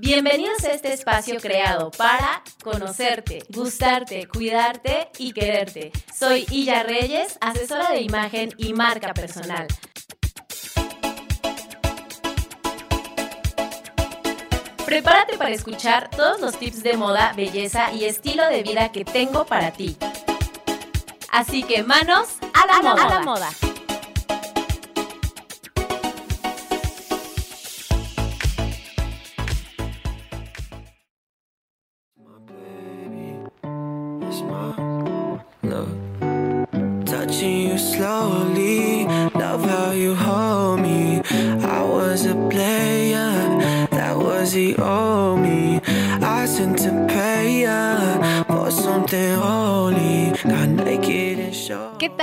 Bienvenidos a este espacio creado para conocerte, gustarte, cuidarte y quererte. Soy Illa Reyes, asesora de imagen y marca personal. Prepárate para escuchar todos los tips de moda, belleza y estilo de vida que tengo para ti. Así que manos a la, moda. A la moda.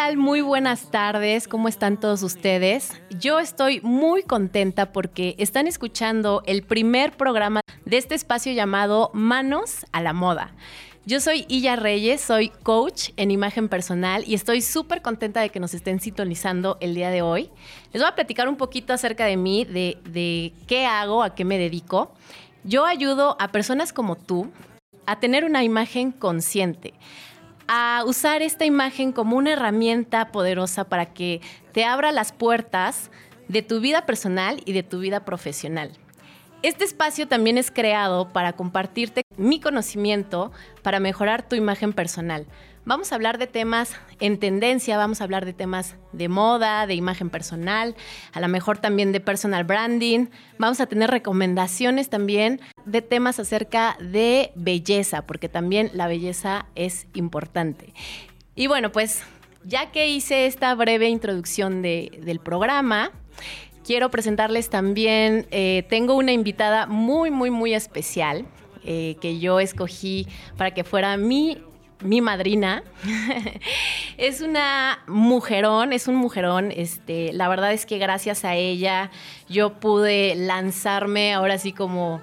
Tal? Muy buenas tardes, ¿cómo están todos ustedes? Yo estoy muy contenta porque están escuchando el primer programa de este espacio llamado Manos a la Moda. Yo soy Illa Reyes, soy coach en imagen personal y estoy súper contenta de que nos estén sintonizando el día de hoy. Les voy a platicar un poquito acerca de mí, de, de qué hago, a qué me dedico. Yo ayudo a personas como tú a tener una imagen consciente, a usar esta imagen como una herramienta poderosa para que te abra las puertas de tu vida personal y de tu vida profesional. Este espacio también es creado para compartirte mi conocimiento para mejorar tu imagen personal. Vamos a hablar de temas en tendencia, vamos a hablar de temas de moda, de imagen personal, a lo mejor también de personal branding. Vamos a tener recomendaciones también de temas acerca de belleza, porque también la belleza es importante. Y bueno, pues ya que hice esta breve introducción de- del programa, quiero presentarles también, eh, tengo una invitada muy, muy, muy especial eh, que yo escogí para que fuera mi, mi madrina. es una mujerón, es un mujerón. Este, la verdad es que gracias a ella yo pude lanzarme ahora sí como...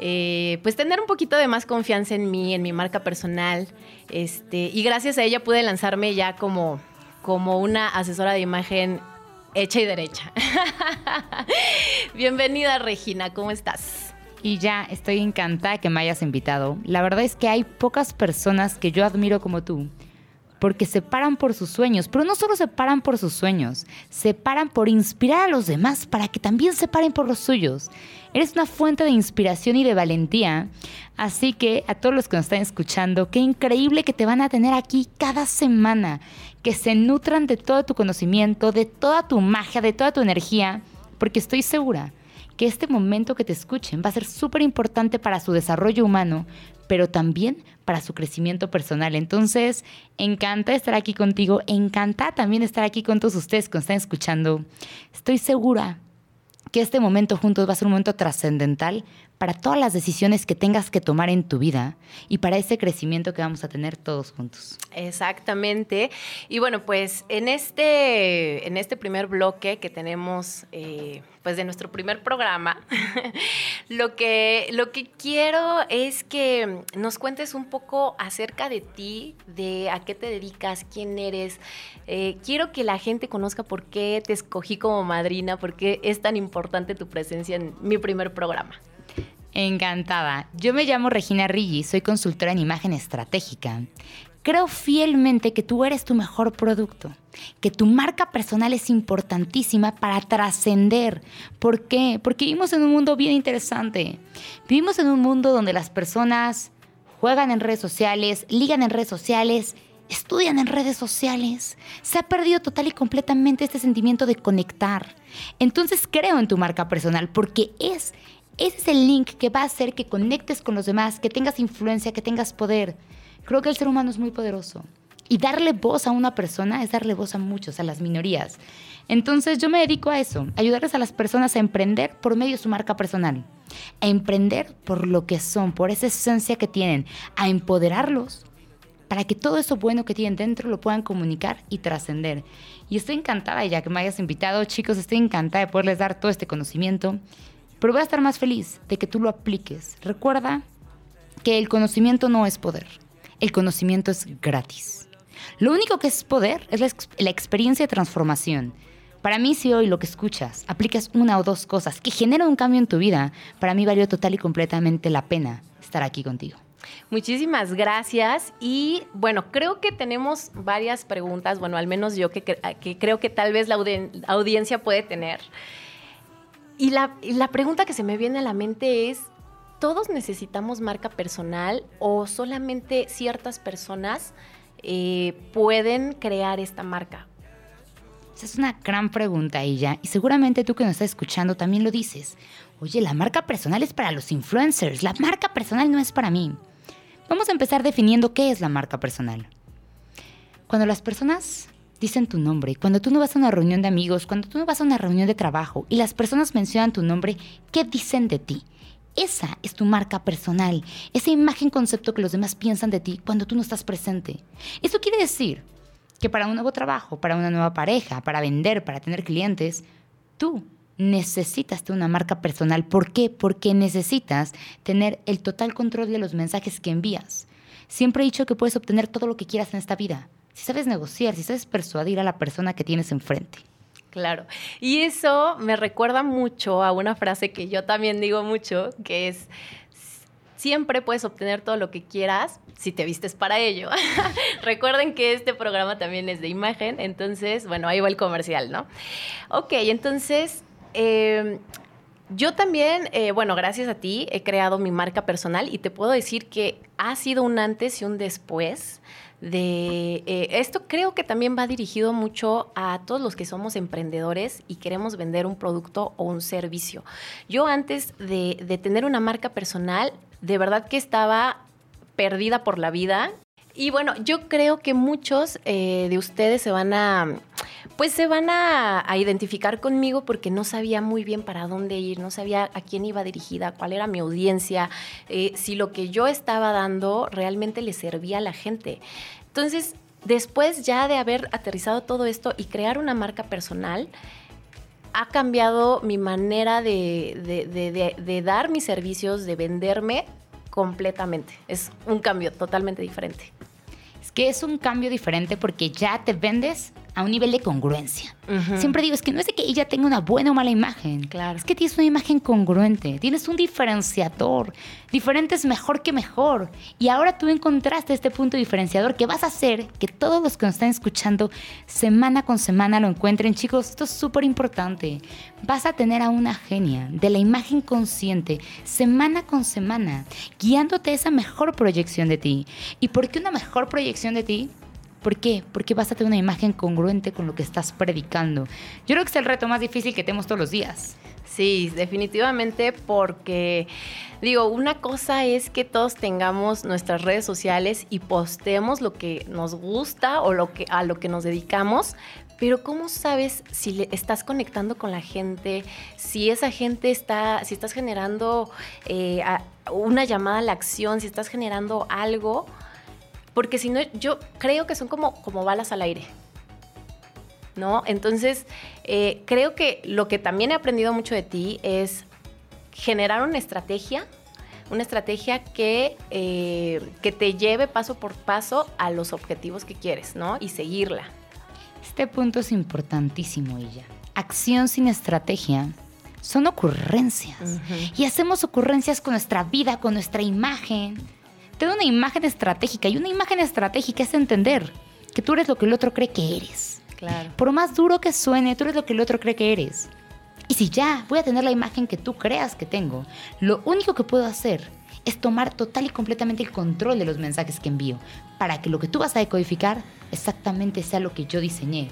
eh, pues tener un poquito de más confianza en mí, en mi marca personal. Este, y gracias a ella pude lanzarme ya como, como una asesora de imagen hecha y derecha. Bienvenida, Regina, ¿cómo estás? Y ya estoy encantada que me hayas invitado. La verdad es que hay pocas personas que yo admiro como tú, porque se paran por sus sueños, pero no solo se paran por sus sueños, se paran por inspirar a los demás para que también se paren por los suyos. Eres una fuente de inspiración y de valentía, así que a todos los que nos están escuchando, qué increíble que te van a tener aquí cada semana, que se nutran de todo tu conocimiento, de toda tu magia, de toda tu energía, porque estoy segura que este momento que te escuchen va a ser súper importante para su desarrollo humano, pero también para su crecimiento personal. Entonces, encanta estar aquí contigo, encanta también estar aquí con todos ustedes que nos están escuchando. Estoy segura que este momento juntos va a ser un momento trascendental para todas las decisiones que tengas que tomar en tu vida y para ese crecimiento que vamos a tener todos juntos. Exactamente. Y bueno, pues en este, en este primer bloque que tenemos, eh, pues de nuestro primer programa, lo, que, lo que quiero es que nos cuentes un poco acerca de ti, de a qué te dedicas, quién eres. Eh, quiero que la gente conozca por qué te escogí como madrina, por qué es tan importante tu presencia en mi primer programa. Encantada. Yo me llamo Regina Riggi, soy consultora en imagen estratégica. Creo fielmente que tú eres tu mejor producto, que tu marca personal es importantísima para trascender. ¿Por qué? Porque vivimos en un mundo bien interesante. Vivimos en un mundo donde las personas juegan en redes sociales, ligan en redes sociales, estudian en redes sociales. Se ha perdido total y completamente este sentimiento de conectar. Entonces creo en tu marca personal porque es ese es el link que va a hacer que conectes con los demás, que tengas influencia, que tengas poder. Creo que el ser humano es muy poderoso. Y darle voz a una persona es darle voz a muchos, a las minorías. Entonces yo me dedico a eso, ayudarles a las personas a emprender por medio de su marca personal. A emprender por lo que son, por esa esencia que tienen. A empoderarlos para que todo eso bueno que tienen dentro lo puedan comunicar y trascender. Y estoy encantada ya que me hayas invitado, chicos, estoy encantada de poderles dar todo este conocimiento. Pero voy a estar más feliz de que tú lo apliques. Recuerda que el conocimiento no es poder. El conocimiento es gratis. Lo único que es poder es la, ex- la experiencia de transformación. Para mí, si hoy lo que escuchas aplicas una o dos cosas que generan un cambio en tu vida, para mí valió total y completamente la pena estar aquí contigo. Muchísimas gracias. Y bueno, creo que tenemos varias preguntas, bueno, al menos yo que, creo que tal vez la audiencia puede tener. Y la, pregunta que se me viene a la mente es, ¿todos necesitamos marca personal o solamente ciertas personas eh, pueden crear esta marca? Esa es una gran pregunta, ella. Y seguramente tú que nos estás escuchando también lo dices. Oye, la marca personal es para los influencers. La marca personal no es para mí. Vamos a empezar definiendo qué es la marca personal. Cuando las personas dicen tu nombre, cuando tú no vas a una reunión de amigos, cuando tú no vas a una reunión de trabajo y las personas mencionan tu nombre, ¿qué dicen de ti? Esa es tu marca personal, esa imagen concepto que los demás piensan de ti cuando tú no estás presente. Eso quiere decir que para un nuevo trabajo, para una nueva pareja, para vender, para tener clientes, tú necesitas tener una marca personal. ¿Por qué? Porque necesitas tener el total control de los mensajes que envías. Siempre he dicho que puedes obtener todo lo que quieras en esta vida. Si sabes negociar, si sabes persuadir a la persona que tienes enfrente. Claro. Y eso me recuerda mucho a una frase que yo también digo mucho, que es, siempre puedes obtener todo lo que quieras si te vistes para ello. Recuerden que este programa también es de imagen, entonces, bueno, ahí va el comercial, ¿no? Ok, entonces eh, yo también, eh, bueno, gracias a ti he creado mi marca personal y te puedo decir que ha sido un antes y un después de eh, esto creo que también va dirigido mucho a todos los que somos emprendedores y queremos vender un producto o un servicio. Yo antes de, tener una marca personal, de verdad que estaba perdida por la vida. Y bueno, yo creo que muchos de ustedes se van a pues se van a, identificar conmigo porque no sabía muy bien para dónde ir, no sabía a quién iba dirigida, cuál era mi audiencia, eh, si lo que yo estaba dando realmente le servía a la gente. Entonces, después ya de haber aterrizado todo esto y crear una marca personal, ha cambiado mi manera de, de dar mis servicios, de venderme completamente. Es un cambio totalmente diferente. Es que es un cambio diferente porque ya te vendes a un nivel de congruencia. Siempre digo, es que no es de que ella tenga una buena o mala imagen. Claro. Es que tienes una imagen congruente, tienes un diferenciador. Diferente es mejor que mejor. Y ahora tú encontraste este punto diferenciador que vas a hacer que todos los que nos están escuchando semana con semana lo encuentren. Chicos, esto es súper importante. Vas a tener a una genia de la imagen consciente semana con semana, guiándote a esa mejor proyección de ti. ¿Y por qué una mejor proyección de ti? ¿Por qué? Porque vas a tener una imagen congruente con lo que estás predicando. Yo creo que es el reto más difícil que tenemos todos los días. Sí, definitivamente porque digo, una cosa es que todos tengamos nuestras redes sociales y postemos lo que nos gusta o lo que a lo que nos dedicamos, pero ¿cómo sabes si le estás conectando con la gente? Si esa gente está, si estás generando eh, una llamada a la acción, si estás generando algo porque si no, yo creo que son como, como balas al aire. ¿No? Entonces, eh, creo que lo que también he aprendido mucho de ti es generar una estrategia, una estrategia que, eh, que te lleve paso por paso a los objetivos que quieres, ¿no? Y seguirla. Este punto es importantísimo, ella. Acción sin estrategia son ocurrencias. Y hacemos ocurrencias con nuestra vida, con nuestra imagen te una imagen estratégica y una imagen estratégica es entender que tú eres lo que el otro cree que eres. Claro. Por más duro que suene, tú eres lo que el otro cree que eres. Y si ya voy a tener la imagen que tú creas que tengo, lo único que puedo hacer es tomar total y completamente el control de los mensajes que envío para que lo que tú vas a decodificar exactamente sea lo que yo diseñé.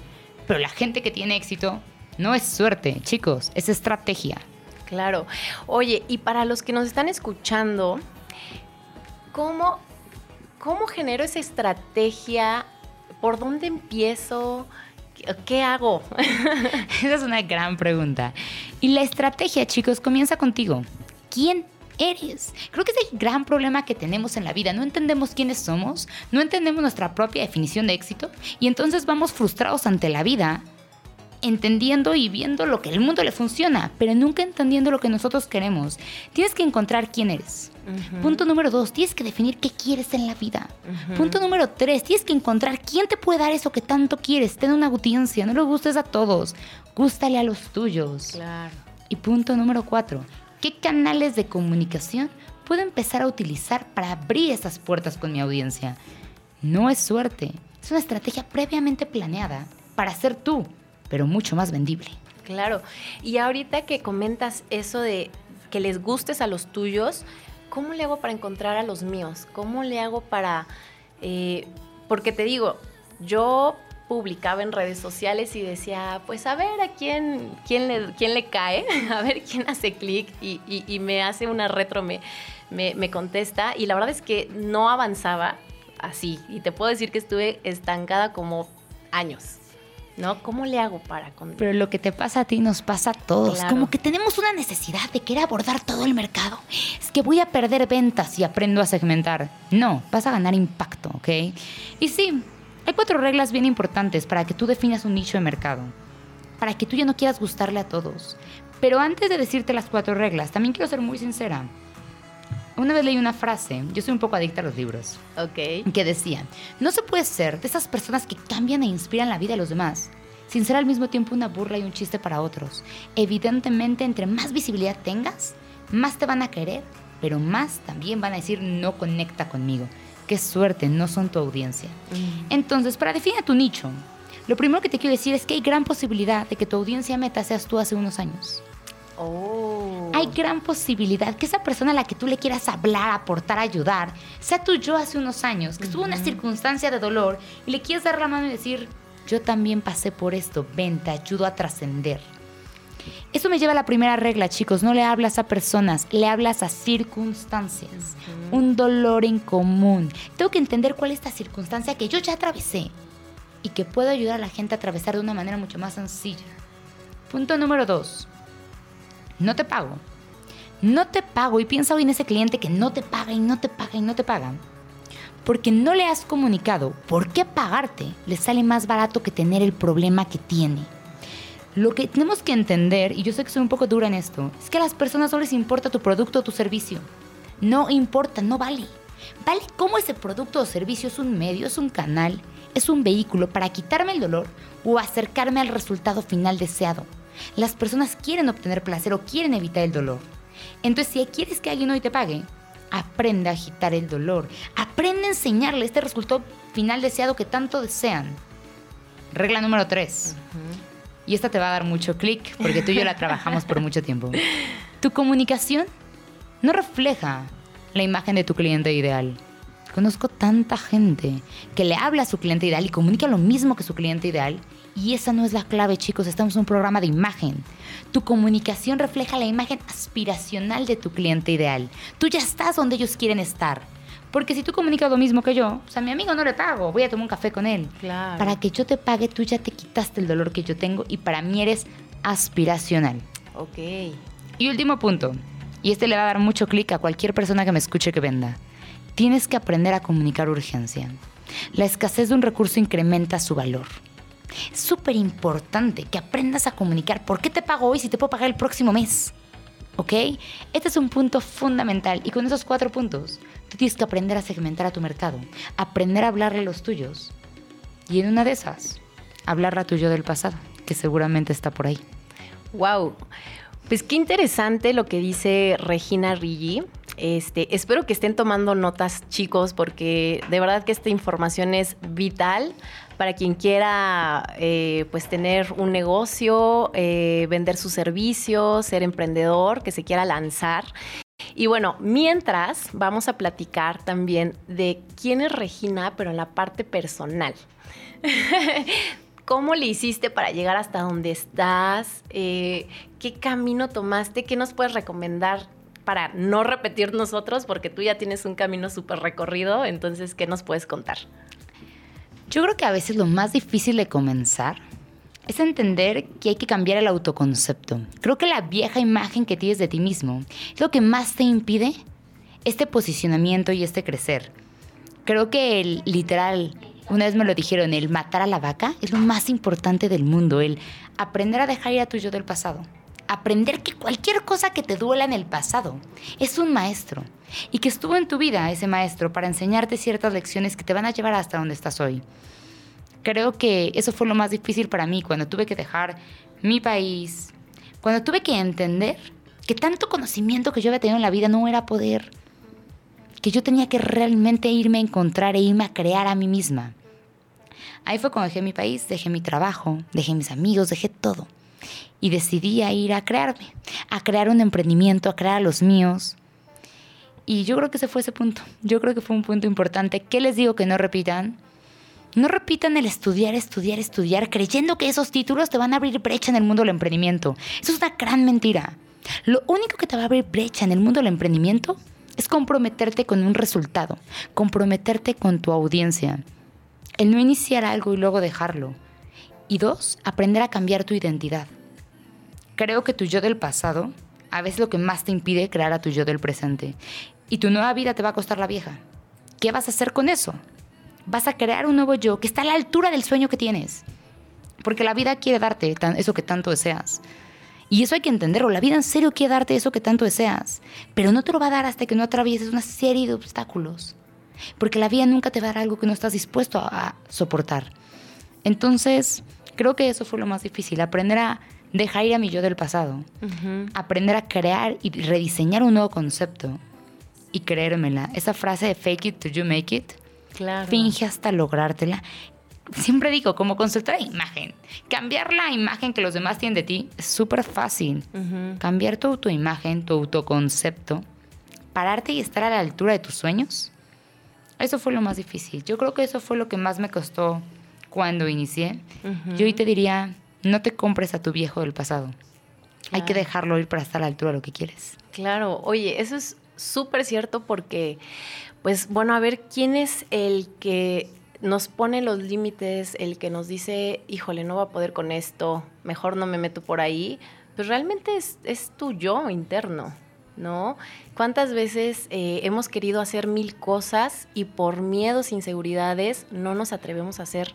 Pero la gente que tiene éxito no es suerte, chicos, es estrategia. Claro. Oye, y para los que nos están escuchando, ¿cómo, cómo genero esa estrategia? ¿Por dónde empiezo? ¿Qué hago? Esa es una gran pregunta. Y la estrategia, chicos, comienza contigo. ¿Quién eres? Creo que es el gran problema que tenemos en la vida. No entendemos quiénes somos, no entendemos nuestra propia definición de éxito y entonces vamos frustrados ante la vida entendiendo y viendo lo que el mundo le funciona, pero nunca entendiendo lo que nosotros queremos. Tienes que encontrar quién eres. Punto número dos, tienes que definir qué quieres en la vida. Punto número tres, tienes que encontrar quién te puede dar eso que tanto quieres. Ten una audiencia, no lo gustes a todos, gústale a los tuyos. Claro. Y punto número cuatro, ¿qué canales de comunicación puedo empezar a utilizar para abrir esas puertas con mi audiencia? No es suerte, es una estrategia previamente planeada para ser tú, pero mucho más vendible. Claro. Y ahorita que comentas eso de que les gustes a los tuyos, ¿cómo le hago para encontrar a los míos? ¿Cómo le hago para... eh, porque te digo, yo publicaba en redes sociales y decía, pues a ver a quién, quién, le, quién le cae, a ver quién hace clic y, y- y me hace una retro, me, me, me contesta. Y la verdad es que no avanzaba así. Y te puedo decir que estuve estancada como años. ¿No? ¿Cómo le hago para con... Pero lo que te pasa a ti nos pasa a todos. Claro. Como que tenemos una necesidad de querer abordar todo el mercado. Es que voy a perder ventas si aprendo a segmentar. No, vas a ganar impacto, ¿ok? Y sí, hay cuatro reglas bien importantes para que tú definas un nicho de mercado. Para que tú ya no quieras gustarle a todos. Pero antes de decirte las cuatro reglas, también quiero ser muy sincera. Una vez leí una frase, yo soy un poco adicta a los libros, Ok. que decía, no se puede ser de esas personas que cambian e inspiran la vida de los demás, sin ser al mismo tiempo una burla y un chiste para otros. Evidentemente, entre más visibilidad tengas, más te van a querer, pero más también van a decir no conecta conmigo. Qué suerte, no son tu audiencia. Entonces, para definir tu nicho, lo primero que te quiero decir es que hay gran posibilidad de que tu audiencia meta seas tú hace unos años. Oh. Hay gran posibilidad que esa persona a la que tú le quieras hablar, aportar, ayudar, sea tu yo hace unos años, que estuvo en una circunstancia de dolor y le quieres dar la mano y decir, yo también pasé por esto, ven, te ayudo a trascender. Eso me lleva a la primera regla, chicos, no le hablas a personas, le hablas a circunstancias, un dolor en común. Tengo que entender cuál es esta circunstancia que yo ya atravesé y que puedo ayudar a la gente a atravesar de una manera mucho más sencilla. Punto número dos. No te pago. No te pago y piensa hoy en ese cliente que no te paga y no te paga y no te paga. Porque no le has comunicado por qué pagarte le sale más barato que tener el problema que tiene. Lo que tenemos que entender, y yo sé que soy un poco dura en esto, es que a las personas no les importa tu producto o tu servicio. No importa, no vale. Vale cómo ese producto o servicio es un medio, es un canal, es un vehículo para quitarme el dolor o acercarme al resultado final deseado. Las personas quieren obtener placer o quieren evitar el dolor. Entonces, si quieres que alguien hoy te pague, aprende a agitar el dolor. Aprende a enseñarle este resultado final deseado que tanto desean. Regla número 3. Y esta te va a dar mucho clic porque tú y yo la trabajamos por mucho tiempo. Tu comunicación no refleja la imagen de tu cliente ideal. Conozco tanta gente que le habla a su cliente ideal y comunica lo mismo que su cliente ideal. Y esa no es la clave, chicos. Estamos en un programa de imagen. Tu comunicación refleja la imagen aspiracional de tu cliente ideal. Tú ya estás donde ellos quieren estar. Porque si tú comunicas lo mismo que yo, o sea, a mi amigo no le pago, voy a tomar un café con él. Claro. Para que yo te pague, tú ya te quitaste el dolor que yo tengo y para mí eres aspiracional. Ok. Y último punto, y este le va a dar mucho clic a cualquier persona que me escuche que venda. Tienes que aprender a comunicar urgencia. La escasez de un recurso incrementa su valor. Es súper importante que aprendas a comunicar por qué te pago hoy si te puedo pagar el próximo mes. ¿Ok? Este es un punto fundamental y con esos cuatro puntos tú tienes que aprender a segmentar a tu mercado, aprender a hablarle los tuyos y en una de esas, hablarle a tu yo del pasado, que seguramente está por ahí. Wow. Pues qué interesante lo que dice Regina Rigi. Este, espero que estén tomando notas, chicos, porque de verdad que esta información es vital para quien quiera eh, pues tener un negocio, eh, vender sus servicios, ser emprendedor, que se quiera lanzar. Y bueno, mientras vamos a platicar también de quién es Regina, pero en la parte personal. ¿Cómo le hiciste para llegar hasta donde estás? Eh, ¿Qué camino tomaste? ¿Qué nos puedes recomendar para no repetir nosotros? Porque tú ya tienes un camino súper recorrido, entonces, ¿qué nos puedes contar? Yo creo que a veces lo más difícil de comenzar es entender que hay que cambiar el autoconcepto. Creo que la vieja imagen que tienes de ti mismo es lo que más te impide este posicionamiento y este crecer. Creo que el literal, Una vez me lo dijeron, el matar a la vaca es lo más importante del mundo, el aprender a dejar ir a tu yo del pasado. Aprender que cualquier cosa que te duela en el pasado es un maestro y que estuvo en tu vida ese maestro para enseñarte ciertas lecciones que te van a llevar hasta donde estás hoy. Creo que eso fue lo más difícil para mí cuando tuve que dejar mi país, cuando tuve que entender que tanto conocimiento que yo había tenido en la vida no era poder, que yo tenía que realmente irme a encontrar e irme a crear a mí misma. Ahí fue cuando dejé mi país, dejé mi trabajo, dejé mis amigos, dejé todo. Y decidí ir a crearme, a crear un emprendimiento, a crear a los míos. Y yo creo que ese fue ese punto. Yo creo que fue un punto importante. ¿Qué les digo que no repitan? No repitan el estudiar, estudiar, estudiar, creyendo que esos títulos te van a abrir brecha en el mundo del emprendimiento. Eso es una gran mentira. Lo único que te va a abrir brecha en el mundo del emprendimiento es comprometerte con un resultado, comprometerte con tu audiencia. El no iniciar algo y luego dejarlo. Y dos, aprender a cambiar tu identidad. Creo que tu yo del pasado a veces lo que más te impide crear a tu yo del presente. Y tu nueva vida te va a costar la vieja. ¿Qué vas a hacer con eso? Vas a crear un nuevo yo que está a la altura del sueño que tienes. Porque la vida quiere darte eso que tanto deseas. Y eso hay que entenderlo. La vida en serio quiere darte eso que tanto deseas. Pero no te lo va a dar hasta que no atravieses una serie de obstáculos. Porque la vida nunca te va a dar algo que no estás dispuesto a, soportar. Entonces, creo que eso fue lo más difícil. Aprender a dejar ir a mi yo del pasado. Aprender a crear y rediseñar un nuevo concepto. Y creérmela. Esa frase de fake it till you make it. Claro. Finge hasta logrártela siempre digo, como consultora de imagen, cambiar la imagen que los demás tienen de ti es súper fácil. Cambiar tu autoimagen, tu autoconcepto, pararte y estar a la altura de tus sueños, eso fue lo más difícil. Yo creo que eso fue lo que más me costó cuando inicié. Yo hoy te diría, no te compres a tu viejo del pasado. Hay que dejarlo ir para estar a la altura de lo que quieres. Claro, oye, eso es súper cierto porque, pues bueno, a ver, ¿quién es el que nos pone los límites, el que nos dice, híjole, no va a poder con esto, mejor no me meto por ahí, pues realmente es, es tu yo interno, ¿no? ¿Cuántas veces eh, hemos querido hacer mil cosas y por miedos, inseguridades, no nos atrevemos a hacer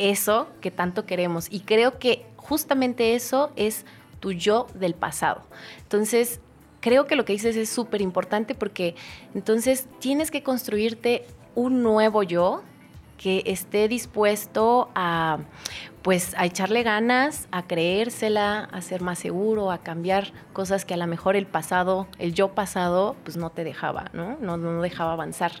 eso que tanto queremos? Y creo que justamente eso es tu yo del pasado. Entonces, creo que lo que dices es súper importante porque entonces tienes que construirte un nuevo yo que esté dispuesto a pues a echarle ganas, a creérsela, a ser más seguro, a cambiar cosas que a lo mejor el pasado, el yo pasado, pues no te dejaba, ¿no? No, no dejaba avanzar.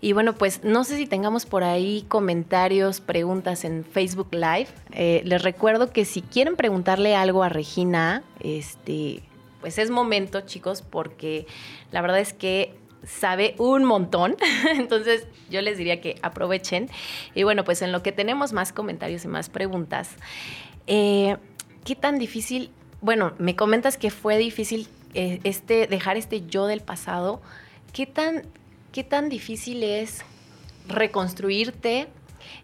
Y bueno, pues no sé si tengamos por ahí comentarios, preguntas en Facebook Live. Eh, les recuerdo que si quieren preguntarle algo a Regina, este, pues es momento, chicos, porque la verdad es que sabe un montón. Entonces yo les diría que aprovechen. Y bueno, pues en lo que tenemos más comentarios y más preguntas, eh, ¿qué tan difícil? Bueno, me comentas que fue difícil eh, este, dejar este yo del pasado. ¿Qué tan, ¿Qué tan difícil es reconstruirte?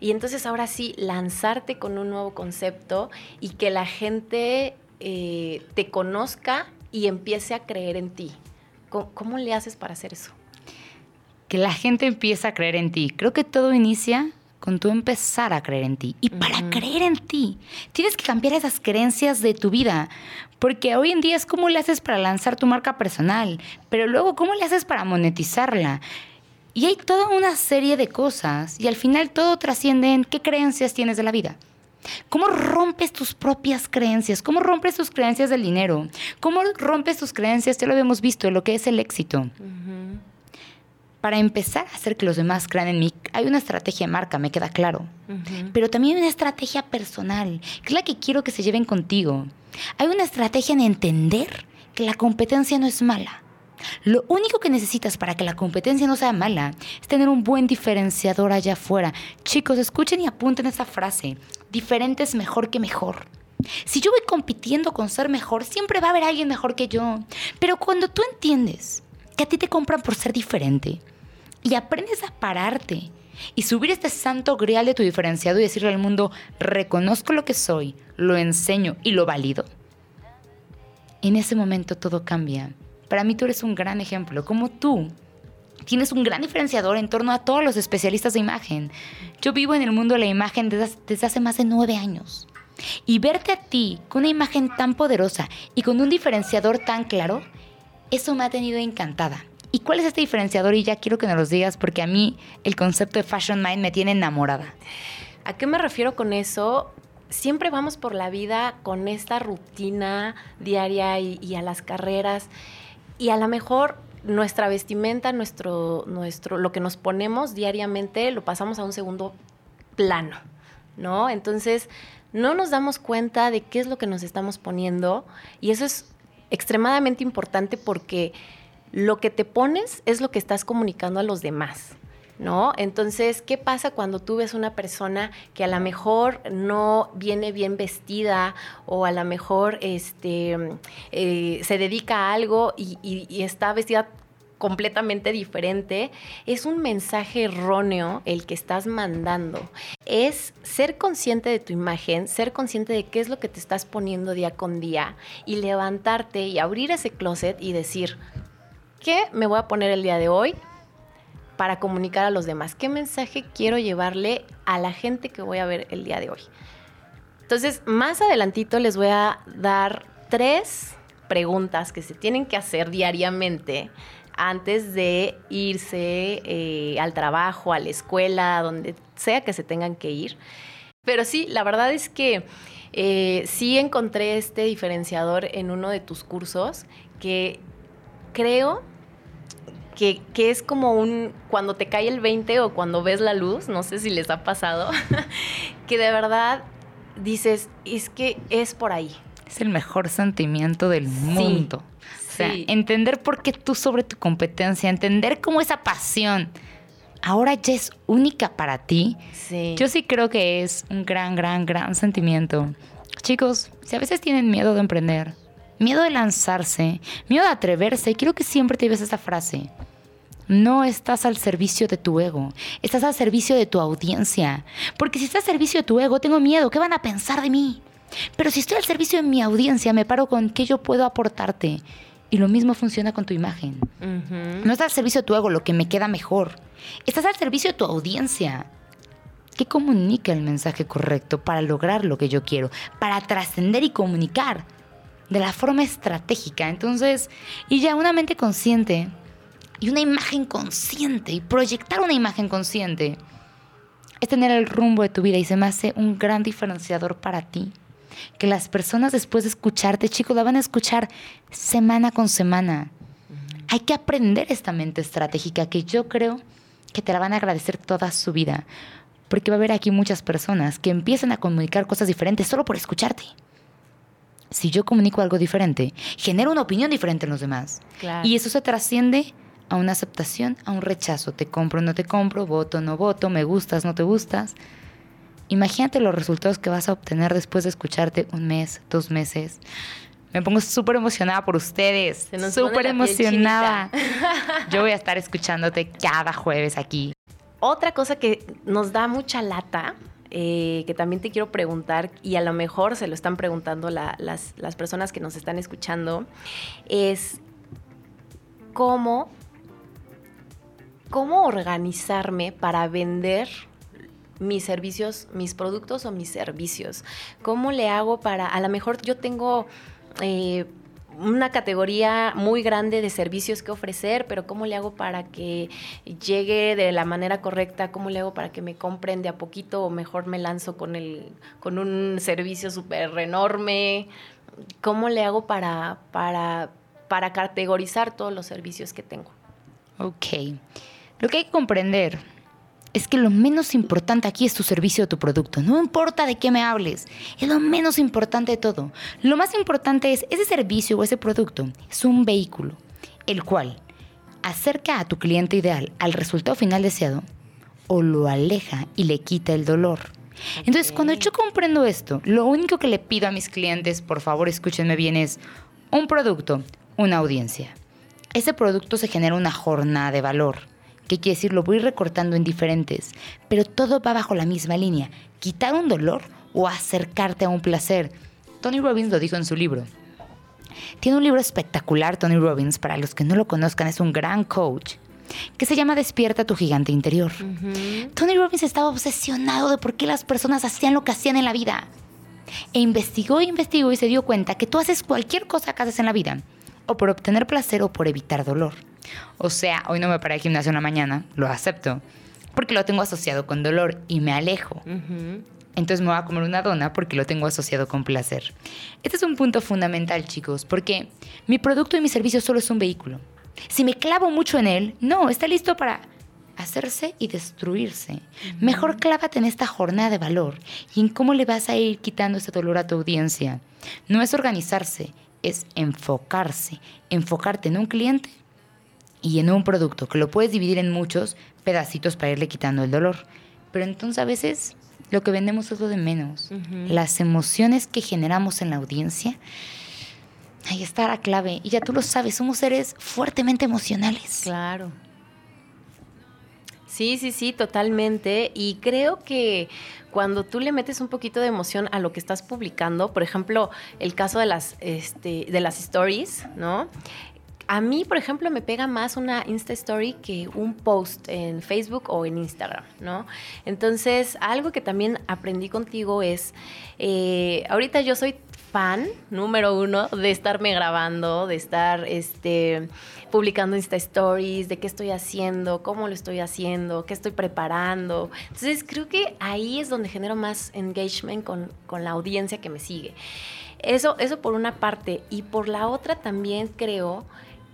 Y entonces ahora sí, lanzarte con un nuevo concepto y que la gente eh, te conozca y empiece a creer en ti. ¿Cómo, le haces para hacer eso? Que la gente empiece a creer en ti. Creo que todo inicia con tú empezar a creer en ti. Y para creer en ti, tienes que cambiar esas creencias de tu vida. Porque hoy en día es cómo le haces para lanzar tu marca personal, pero luego cómo le haces para monetizarla. Y hay toda una serie de cosas y al final todo trasciende en qué creencias tienes de la vida. ¿Cómo rompes tus propias creencias? ¿Cómo rompes tus creencias del dinero? ¿Cómo rompes tus creencias, ya lo habíamos visto, lo que es el éxito? Para empezar a hacer que los demás crean en mí, hay una estrategia de marca, me queda claro. Pero también hay una estrategia personal, que es la que quiero que se lleven contigo. Hay una estrategia en entender que la competencia no es mala. Lo único que necesitas para que la competencia no sea mala es tener un buen diferenciador allá afuera. Chicos, escuchen y apunten esa frase. Diferente es mejor que mejor. Si yo voy compitiendo con ser mejor, siempre va a haber alguien mejor que yo. Pero cuando tú entiendes que a ti te compran por ser diferente y aprendes a pararte y subir este santo grial de tu diferenciado y decirle al mundo, reconozco lo que soy, lo enseño y lo valido, en ese momento todo cambia para mí tú eres un gran ejemplo. Como tú tienes un gran diferenciador en torno a todos los especialistas de imagen. Yo vivo en el mundo de la imagen desde, hace más de nueve años. Y verte a ti con una imagen tan poderosa y con un diferenciador tan claro, eso me ha tenido encantada. ¿Y cuál es este diferenciador? Y ya quiero que nos lo digas porque a mí el concepto de Fashion Mind me tiene enamorada. ¿A qué me refiero con eso? Siempre vamos por la vida con esta rutina diaria y, y a las carreras y a lo mejor nuestra vestimenta, nuestro, nuestro, lo que nos ponemos diariamente lo pasamos a un segundo plano, ¿no? Entonces no nos damos cuenta de qué es lo que nos estamos poniendo y eso es extremadamente importante porque lo que te pones es lo que estás comunicando a los demás. ¿No? Entonces, ¿qué pasa cuando tú ves una persona que a lo mejor no viene bien vestida o a lo mejor este, eh, se dedica a algo y, y- y está vestida completamente diferente? Es un mensaje erróneo el que estás mandando. Es ser consciente de tu imagen, ser consciente de qué es lo que te estás poniendo día con día y levantarte y abrir ese closet y decir, ¿qué me voy a poner el día de hoy para comunicar a los demás? ¿Qué mensaje quiero llevarle a la gente que voy a ver el día de hoy? Entonces, más adelantito les voy a dar tres preguntas que se tienen que hacer diariamente antes de irse eh, al trabajo, a la escuela, donde sea que se tengan que ir. Pero sí, la verdad es que eh, sí encontré este diferenciador en uno de tus cursos que creo que, que es como un cuando te cae el 20 o cuando ves la luz, no sé si les ha pasado, que de verdad dices, es que es por ahí. Es el mejor sentimiento del mundo. O sea, sí. entender por qué tú sobre tu competencia, entender cómo esa pasión ahora ya es única para ti. Sí. Yo sí creo que es un gran, gran, gran sentimiento. Chicos, si a veces tienen miedo de emprender, miedo de lanzarse, miedo de atreverse, quiero que siempre te lleves esta frase. No estás al servicio de tu ego, estás al servicio de tu audiencia. Porque si estás al servicio de tu ego, tengo miedo, ¿qué van a pensar de mí? Pero si estoy al servicio de mi audiencia, me paro con qué yo puedo aportarte. Y lo mismo funciona con tu imagen. No estás al servicio de tu ego, lo que me queda mejor. Estás al servicio de tu audiencia. ¿Qué comunica el mensaje correcto para lograr lo que yo quiero? Para trascender y comunicar de la forma estratégica. Entonces, y ya una mente consciente y una imagen consciente y proyectar una imagen consciente es tener el rumbo de tu vida y se me hace un gran diferenciador para ti. Que las personas después de escucharte, chicos, la van a escuchar semana con semana. Hay que aprender esta mente estratégica que yo creo que te la van a agradecer toda su vida. Porque va a haber aquí muchas personas que empiezan a comunicar cosas diferentes solo por escucharte. Si yo comunico algo diferente, genero una opinión diferente en los demás. Claro. Y eso se trasciende a una aceptación, a un rechazo. Te compro, no te compro, voto, no voto, me gustas, no te gustas. Imagínate los resultados que vas a obtener después de escucharte un mes, dos meses. Me pongo súper emocionada por ustedes. Súper emocionada. Yo voy a estar escuchándote cada jueves aquí. Otra cosa que nos da mucha lata, eh, que también te quiero preguntar, y a lo mejor se lo están preguntando la- las, las personas que nos están escuchando, es cómo, cómo organizarme para vender mis servicios, mis productos o mis servicios. ¿Cómo le hago para, a lo mejor yo tengo... eh, una categoría muy grande de servicios que ofrecer, pero ¿cómo le hago para que llegue de la manera correcta? ¿Cómo le hago para que me compren de a poquito o mejor me lanzo con, el, con un servicio súper enorme? ¿Cómo le hago para, para, para categorizar todos los servicios que tengo? Ok. Lo que hay que comprender es que lo menos importante aquí es tu servicio o tu producto. No importa de qué me hables. Es lo menos importante de todo. Lo más importante es ese servicio o ese producto. Es un vehículo, el cual acerca a tu cliente ideal al resultado final deseado o lo aleja y le quita el dolor. Entonces, Ok. cuando yo comprendo esto, lo único que le pido a mis clientes, por favor escúchenme bien, es un producto, una audiencia. Ese producto se genera una jornada de valor. ¿Qué quiere decir? Lo voy recortando en diferentes, pero todo va bajo la misma línea. Quitar un dolor o acercarte a un placer. Tony Robbins lo dijo en su libro. Tiene un libro espectacular, Tony Robbins, para los que no lo conozcan, es un gran coach. que se llama Despierta tu gigante interior. Tony Robbins estaba obsesionado de por qué las personas hacían lo que hacían en la vida. E investigó e investigó y se dio cuenta que tú haces cualquier cosa que haces en la vida, o por obtener placer o por evitar dolor. O sea, hoy no me paré al gimnasio en la mañana, lo acepto, porque lo tengo asociado con dolor y me alejo. Entonces me voy a comer una dona porque lo tengo asociado con placer. Este es un punto fundamental, chicos, porque mi producto y mi servicio solo es un vehículo. Si me clavo mucho en él, no, está listo para hacerse y destruirse. Mejor clávate en esta jornada de valor y en cómo le vas a ir quitando ese dolor a tu audiencia. No es organizarse, es enfocarse. Enfocarte en un cliente y en un producto, que lo puedes dividir en muchos pedacitos para irle quitando el dolor. Pero entonces a veces lo que vendemos es lo de menos. Las emociones que generamos en la audiencia, ahí está la clave. Y ya tú lo sabes, somos seres fuertemente emocionales. Claro. Sí, sí, sí, totalmente. Y creo que cuando tú le metes un poquito de emoción a lo que estás publicando, por ejemplo, el caso de las, este, de las stories, ¿no? A mí, por ejemplo, me pega más una Insta Story que un post en Facebook o en Instagram, ¿no? Entonces, algo que también aprendí contigo es, eh, ahorita yo soy fan número uno de estarme grabando, de estar este, publicando Insta Stories, de qué estoy haciendo, cómo lo estoy haciendo, qué estoy preparando. Entonces creo que ahí es donde genero más engagement con, con la audiencia que me sigue. Eso, eso por una parte. Y por la otra también creo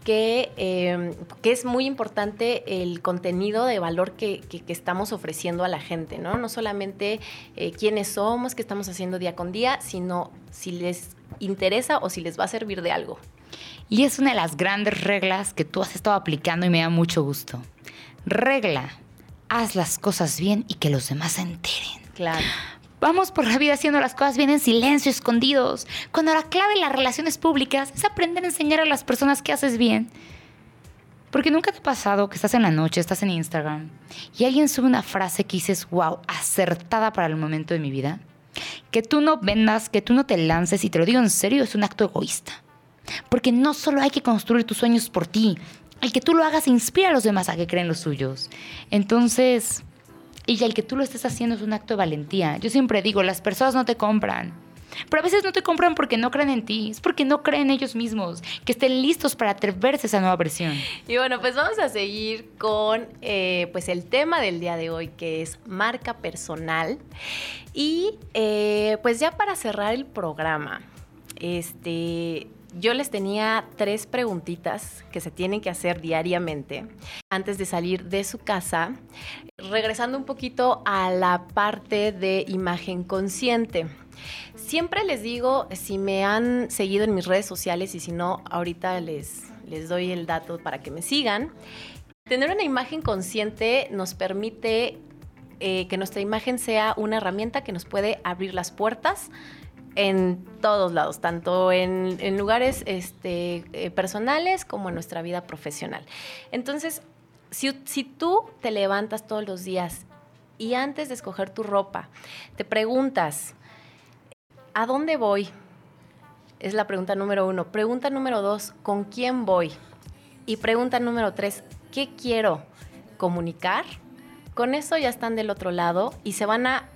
que, em, que, es muy importante el contenido de valor que, que, estamos ofreciendo a la gente, ¿no? No solamente eh, quiénes somos, qué estamos haciendo día con día, sino si les interesa o si les va a servir de algo. Y es una de las grandes reglas que tú has estado aplicando y me da mucho gusto. Regla, haz las cosas bien y que los demás se enteren. Claro. Vamos por la vida haciendo las cosas bien en silencio, escondidos. Cuando la clave en las relaciones públicas es aprender a enseñar a las personas que haces bien. Porque nunca te ha pasado que estás en la noche, estás en Instagram y alguien sube una frase que dices, wow, acertada para el momento de mi vida. Que tú no vendas, que tú no te lances y te lo digo en serio, es un acto egoísta. Porque no solo hay que construir tus sueños por ti, el que tú lo hagas inspira a los demás a que creen los suyos. Entonces, y el que tú lo estés haciendo es un acto de valentía. Yo siempre digo, las personas no te compran. Pero a veces no te compran porque no creen en ti, es porque no creen ellos mismos, que estén listos para atreverse a esa nueva versión. Y bueno, pues vamos a seguir con eh, pues el tema del día de hoy, que es marca personal. Y eh, pues ya para cerrar el programa, este, yo les tenía tres preguntitas que se tienen que hacer diariamente antes de salir de su casa, regresando un poquito a la parte de imagen consciente. Siempre les digo, si me han seguido en mis redes sociales y si no, ahorita les, les doy el dato para que me sigan. Tener una imagen consciente nos permite eh, que nuestra imagen sea una herramienta que nos puede abrir las puertas en todos lados, tanto en, lugares este, eh, personales como en nuestra vida profesional. Entonces, si, si tú te levantas todos los días y antes de escoger tu ropa, te preguntas, ¿a dónde voy? Es la pregunta número uno. Pregunta número dos, ¿con quién voy? Y pregunta número tres, ¿qué quiero comunicar? Con eso ya están del otro lado y se van a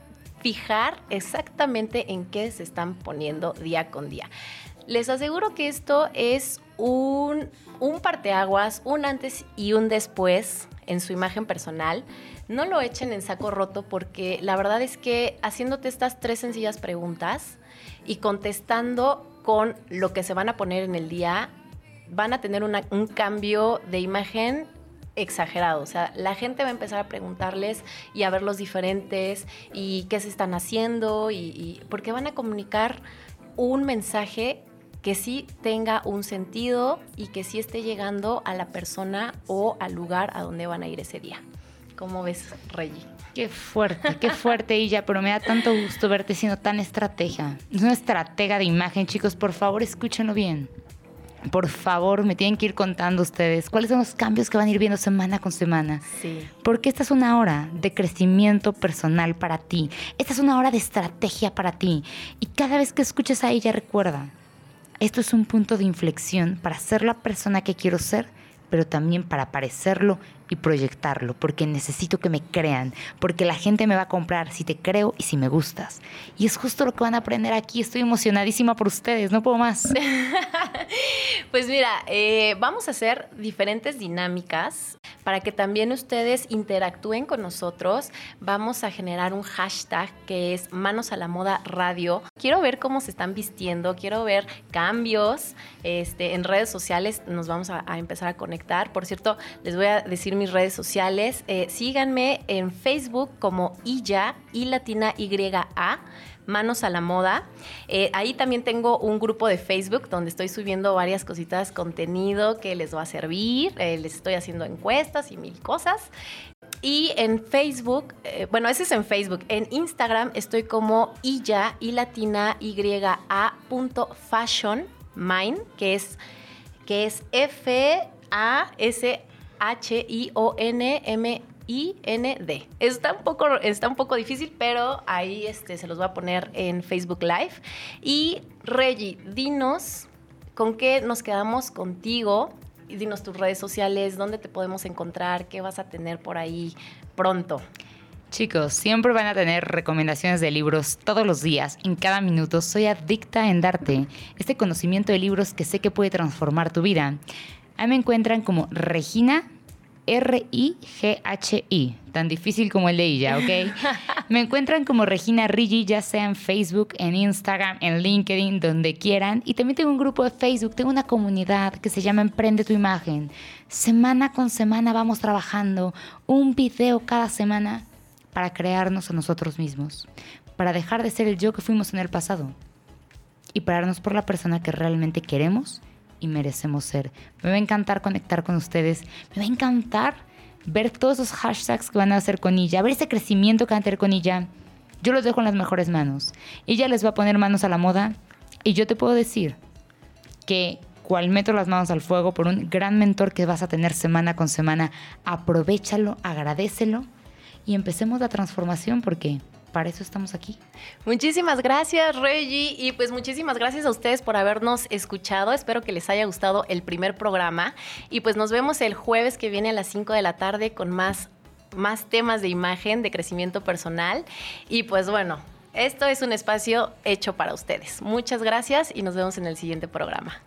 fijar exactamente en qué se están poniendo día con día. Les aseguro que esto es un, un parteaguas, un antes y un después en su imagen personal. No lo echen en saco roto porque la verdad es que haciéndote estas tres sencillas preguntas y contestando con lo que se van a poner en el día, van a tener un cambio de imagen exagerado. O sea, la gente va a empezar a preguntarles y a ver los diferentes y qué se están haciendo y, porque van a comunicar un mensaje que sí tenga un sentido y que sí esté llegando a la persona o al lugar a donde van a ir ese día. ¿Cómo ves, Reggie? Qué fuerte, qué fuerte, Illa, pero me da tanto gusto verte siendo tan estratega. Es una estratega de imagen, chicos, por favor, escúchenlo bien por favor, me tienen que ir contando ustedes cuáles son los cambios que van a ir viendo semana con semana. Sí. Porque esta es una hora de crecimiento personal para ti. Esta es una hora de estrategia para ti. Y cada vez que escuches a ella, recuerda, esto es un punto de inflexión para ser la persona que quiero ser, pero también para parecerlo y proyectarlo, porque necesito que me crean, porque la gente me va a comprar si te creo y si me gustas. Y es justo lo que van a aprender aquí. Estoy emocionadísima por ustedes, no puedo más. pues mira, eh, vamos a hacer diferentes dinámicas para que también ustedes interactúen con nosotros. Vamos a generar un hashtag que es Manos a la Moda Radio. Quiero ver cómo se están vistiendo, quiero ver cambios este, en redes sociales. Nos vamos a, empezar a conectar. Por cierto, les voy a decir mis redes sociales. Eh, síganme en Facebook como IYA, y latina YA. Manos a la Moda. Eh, ahí también tengo un grupo de Facebook donde estoy subiendo varias cositas, contenido que les va a servir. Eh, les estoy haciendo encuestas y mil cosas. Y en Facebook, bueno, ese es en Facebook. En Instagram estoy como iya y latina y a punto fashion mine, que es, que es F A S H I O N M I-N-D. Está un poco, está un poco difícil, pero ahí este, se los voy a poner en Facebook Live. Y Reggie, dinos con qué nos quedamos contigo. Y dinos tus redes sociales, dónde te podemos encontrar, qué vas a tener por ahí pronto. Chicos, siempre van a tener recomendaciones de libros todos los días, en cada minuto. Soy adicta en darte este conocimiento de libros que sé que puede transformar tu vida. Ahí me encuentran como Regina R-I-G-H-I, tan difícil como el de ella, ¿ok? Me encuentran como Regina Rigi, ya sea en Facebook, en Instagram, en LinkedIn, donde quieran. Y también tengo un grupo de Facebook, tengo una comunidad que se llama Emprende tu Imagen. Semana con semana vamos trabajando un video cada semana para crearnos a nosotros mismos, para dejar de ser el yo que fuimos en el pasado y pararnos por la persona que realmente queremos y merecemos ser. Me va a encantar conectar con ustedes. Me va a encantar ver todos esos hashtags que van a hacer con ella, ver ese crecimiento que van a tener con ella. Yo los dejo en las mejores manos. Ella les va a poner manos a la moda y yo te puedo decir que cual meto las manos al fuego por un gran mentor que vas a tener semana con semana, aprovechalo, agradecelo y empecemos la transformación porque para eso estamos aquí. Muchísimas gracias, Reggie. Y pues muchísimas gracias a ustedes por habernos escuchado. Espero que les haya gustado el primer programa. Y pues nos vemos el jueves que viene a las 5 de la tarde con más, más temas de imagen, de crecimiento personal. Y pues bueno, esto es un espacio hecho para ustedes. Muchas gracias y nos vemos en el siguiente programa.